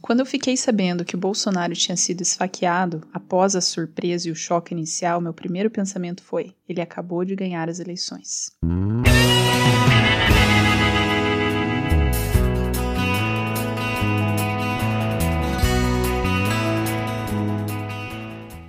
Quando eu fiquei sabendo que o Bolsonaro tinha sido esfaqueado após a surpresa e o choque inicial, meu primeiro pensamento foi: ele acabou de ganhar as eleições.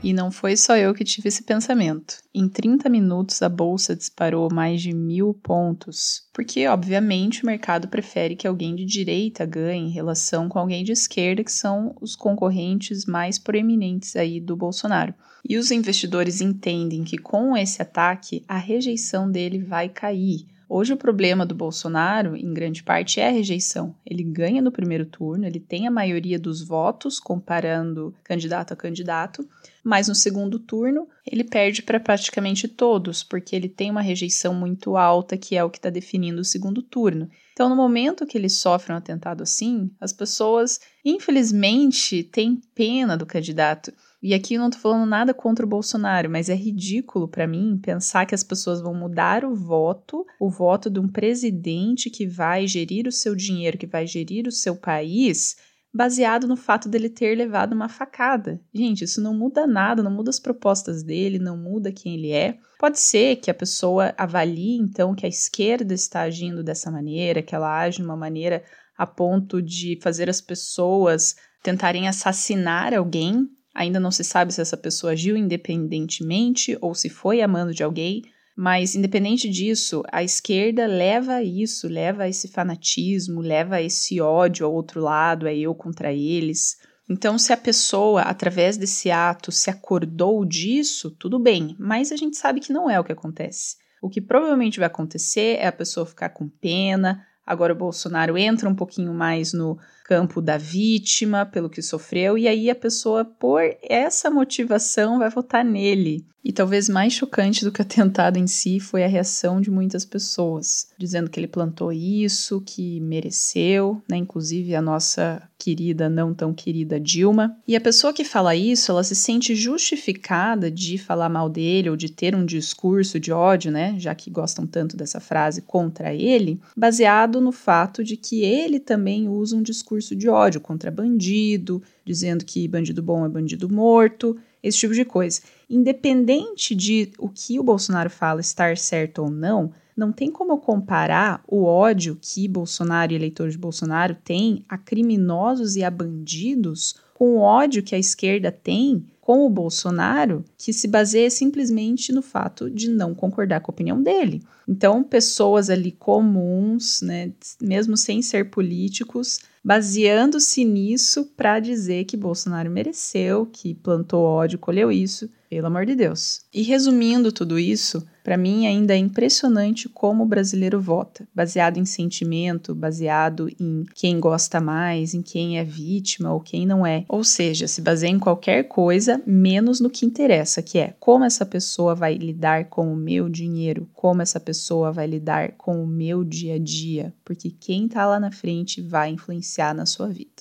E não foi só eu que tive esse pensamento. Em 30 minutos, a bolsa disparou mais de mil pontos, porque, obviamente, o mercado prefere que alguém de direita ganhe em relação com alguém de esquerda, que são os concorrentes mais proeminentes aí do Bolsonaro. E os investidores entendem que com esse ataque, a rejeição dele vai cair Hoje o problema do Bolsonaro, em grande parte, é a rejeição. Ele ganha no primeiro turno, ele tem a maioria dos votos comparando candidato a candidato, mas no segundo turno ele perde para praticamente todos, porque ele tem uma rejeição muito alta, que é o que está definindo o segundo turno. Então, no momento que ele sofre um atentado assim, as pessoas, infelizmente, têm pena do candidato. E aqui eu não tô falando nada contra o Bolsonaro, mas é ridículo para mim pensar que as pessoas vão mudar o voto, o voto de um presidente que vai gerir o seu dinheiro, que vai gerir o seu país, baseado no fato dele ter levado uma facada. Gente, isso não muda nada, não muda as propostas dele, não muda quem ele é. Pode ser que a pessoa avalie então que a esquerda está agindo dessa maneira, que ela age de uma maneira a ponto de fazer as pessoas tentarem assassinar alguém Ainda não se sabe se essa pessoa agiu independentemente ou se foi amando de alguém, mas independente disso, a esquerda leva a isso, leva a esse fanatismo, leva a esse ódio ao outro lado, é eu contra eles. Então, se a pessoa, através desse ato, se acordou disso, tudo bem, mas a gente sabe que não é o que acontece. O que provavelmente vai acontecer é a pessoa ficar com pena. Agora o Bolsonaro entra um pouquinho mais no campo da vítima, pelo que sofreu, e aí a pessoa, por essa motivação, vai votar nele. E talvez mais chocante do que o atentado em si foi a reação de muitas pessoas, dizendo que ele plantou isso, que mereceu, né? Inclusive a nossa querida, não tão querida Dilma. E a pessoa que fala isso, ela se sente justificada de falar mal dele ou de ter um discurso de ódio, né? Já que gostam tanto dessa frase contra ele, baseado no fato de que ele também usa um discurso de ódio contra bandido, dizendo que bandido bom é bandido morto, esse tipo de coisa. Independente de o que o Bolsonaro fala estar certo ou não, não tem como comparar o ódio que Bolsonaro e eleitores de Bolsonaro têm a criminosos e a bandidos com o ódio que a esquerda tem com o Bolsonaro, que se baseia simplesmente no fato de não concordar com a opinião dele. Então, pessoas ali comuns, né, mesmo sem ser políticos, baseando-se nisso para dizer que Bolsonaro mereceu, que plantou ódio, colheu isso, pelo amor de Deus. E resumindo tudo isso, para mim ainda é impressionante como o brasileiro vota, baseado em sentimento, baseado em quem gosta mais, em quem é vítima ou quem não é. Ou seja, se baseia em qualquer coisa menos no que interessa, que é como essa pessoa vai lidar com o meu dinheiro, como essa pessoa vai lidar com o meu dia a dia, porque quem tá lá na frente vai influenciar na sua vida.